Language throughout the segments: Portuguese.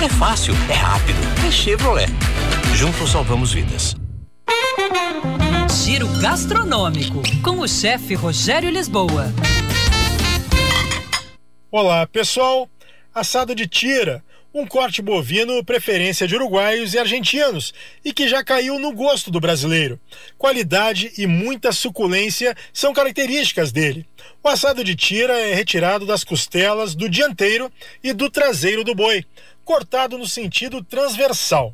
É fácil, é rápido, é Chevrolet. Juntos salvamos vidas. Giro gastronômico com o chefe Rogério Lisboa. Olá, pessoal. Assado de tira, um corte bovino preferência de uruguaios e argentinos e que já caiu no gosto do brasileiro. Qualidade e muita suculência são características dele. O assado de tira é retirado das costelas do dianteiro e do traseiro do boi, cortado no sentido transversal.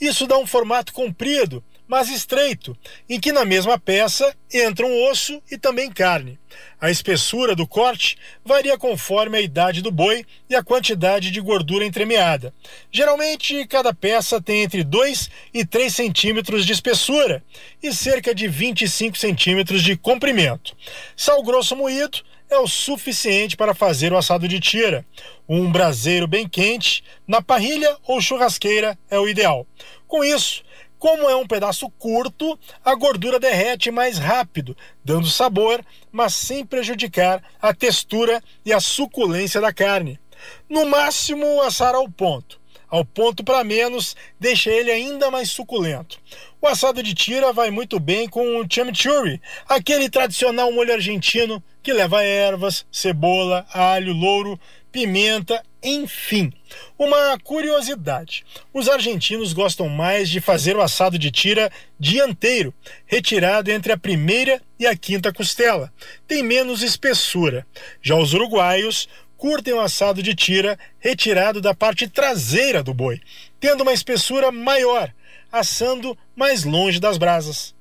Isso dá um formato comprido, mas estreito, em que na mesma peça entram osso e também carne. A espessura do corte varia conforme a idade do boi e a quantidade de gordura entremeada. Geralmente, cada peça tem entre 2 e 3 centímetros de espessura e cerca de 25 centímetros de comprimento. Sal grosso moído é o suficiente para fazer o assado de tira. Um braseiro bem quente, na parrilha ou churrasqueira é o ideal. Com isso, como é um pedaço curto, a gordura derrete mais rápido, dando sabor, mas sem prejudicar a textura e a suculência da carne. No máximo, assar ao ponto. Ao ponto para menos, deixa ele ainda mais suculento. O assado de tira vai muito bem com o chimichurri, aquele tradicional molho argentino que leva ervas, cebola, alho, louro, pimenta, enfim. Uma curiosidade: os argentinos gostam mais de fazer o assado de tira dianteiro, retirado entre a primeira e a quinta costela. Tem menos espessura. Já os uruguaios curtem o assado de tira retirado da parte traseira do boi, tendo uma espessura maior, assando mais longe das brasas.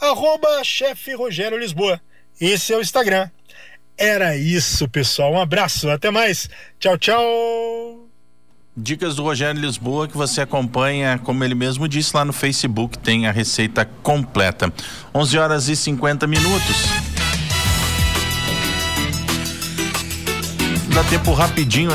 Arroba chefe Rogério Lisboa. Esse é o Instagram. Era isso, pessoal. Um abraço, até mais. Tchau, tchau. Dicas do Rogério Lisboa que você acompanha, como ele mesmo disse lá no Facebook, tem a receita completa. 11 horas e 50 minutos. Dá tempo rapidinho